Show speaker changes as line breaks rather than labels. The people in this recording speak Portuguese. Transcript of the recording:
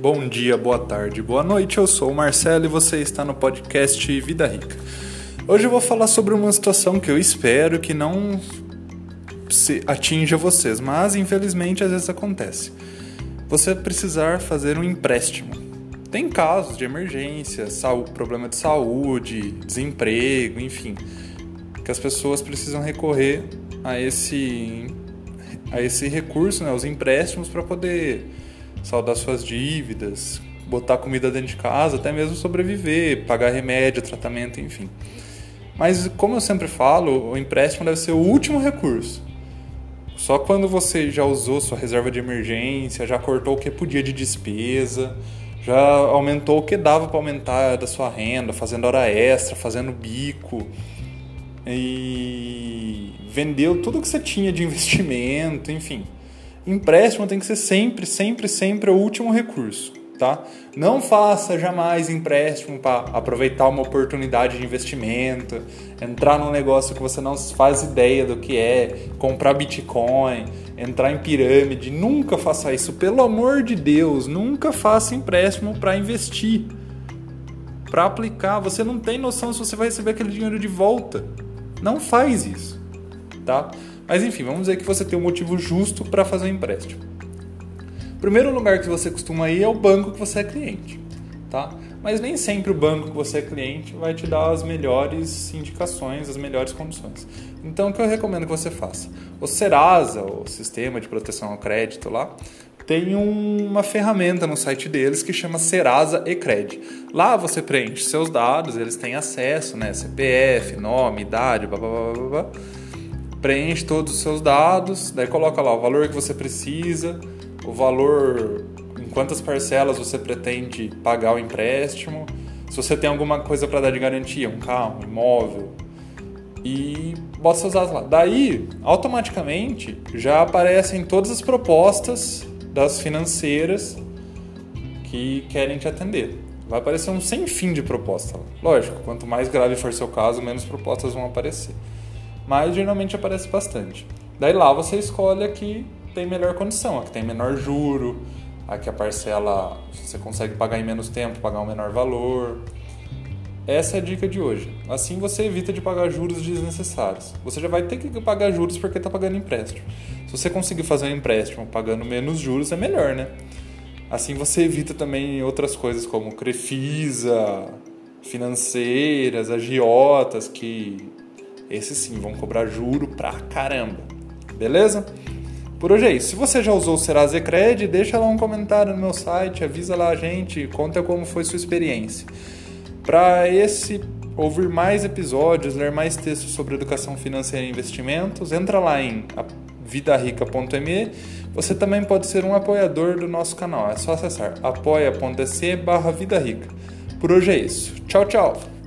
Bom dia, boa tarde, boa noite. Eu sou o Marcelo e você está no podcast Vida Rica. Hoje eu vou falar sobre uma situação que eu espero que não se atinja vocês, mas infelizmente às vezes acontece. Você precisar fazer um empréstimo. Tem casos de emergência, problema de saúde, desemprego, enfim, que as pessoas precisam recorrer a esse a esse recurso, né, os empréstimos para poder saldar suas dívidas, botar comida dentro de casa, até mesmo sobreviver, pagar remédio, tratamento, enfim. Mas como eu sempre falo, o empréstimo deve ser o último recurso. Só quando você já usou sua reserva de emergência, já cortou o que podia de despesa, já aumentou o que dava para aumentar da sua renda, fazendo hora extra, fazendo bico e vendeu tudo que você tinha de investimento, enfim empréstimo tem que ser sempre, sempre, sempre o último recurso, tá? Não faça jamais empréstimo para aproveitar uma oportunidade de investimento, entrar num negócio que você não faz ideia do que é, comprar Bitcoin, entrar em pirâmide. Nunca faça isso, pelo amor de Deus, nunca faça empréstimo para investir. Para aplicar, você não tem noção se você vai receber aquele dinheiro de volta. Não faz isso, tá? Mas enfim, vamos dizer que você tem um motivo justo para fazer um empréstimo. O primeiro lugar que você costuma ir é o banco que você é cliente, tá? Mas nem sempre o banco que você é cliente vai te dar as melhores indicações, as melhores condições. Então, o que eu recomendo que você faça? O Serasa, o Sistema de Proteção ao Crédito lá, tem uma ferramenta no site deles que chama Serasa Ecred. Lá você preenche seus dados, eles têm acesso, né? CPF, nome, idade, blá blá blá blá. blá preenche todos os seus dados, daí coloca lá o valor que você precisa, o valor em quantas parcelas você pretende pagar o empréstimo, se você tem alguma coisa para dar de garantia, um carro, um imóvel, e bota seus dados lá. Daí, automaticamente, já aparecem todas as propostas das financeiras que querem te atender. Vai aparecer um sem fim de proposta. Lógico, quanto mais grave for seu caso, menos propostas vão aparecer mas geralmente aparece bastante. Daí lá você escolhe a que tem melhor condição, a que tem menor juro, a que a parcela você consegue pagar em menos tempo, pagar um menor valor. Essa é a dica de hoje. Assim você evita de pagar juros desnecessários. Você já vai ter que pagar juros porque está pagando empréstimo. Se você conseguir fazer um empréstimo pagando menos juros, é melhor, né? Assim você evita também outras coisas como Crefisa, financeiras, agiotas que esses sim vão cobrar juro pra caramba. Beleza? Por hoje é isso. Se você já usou o Serasa Cred, deixa lá um comentário no meu site, avisa lá a gente, conta como foi sua experiência. Para esse ouvir mais episódios, ler mais textos sobre educação financeira e investimentos, entra lá em vidarica.me. Você também pode ser um apoiador do nosso canal. É só acessar apoia.se barra Vida Rica. Por hoje é isso. Tchau, tchau!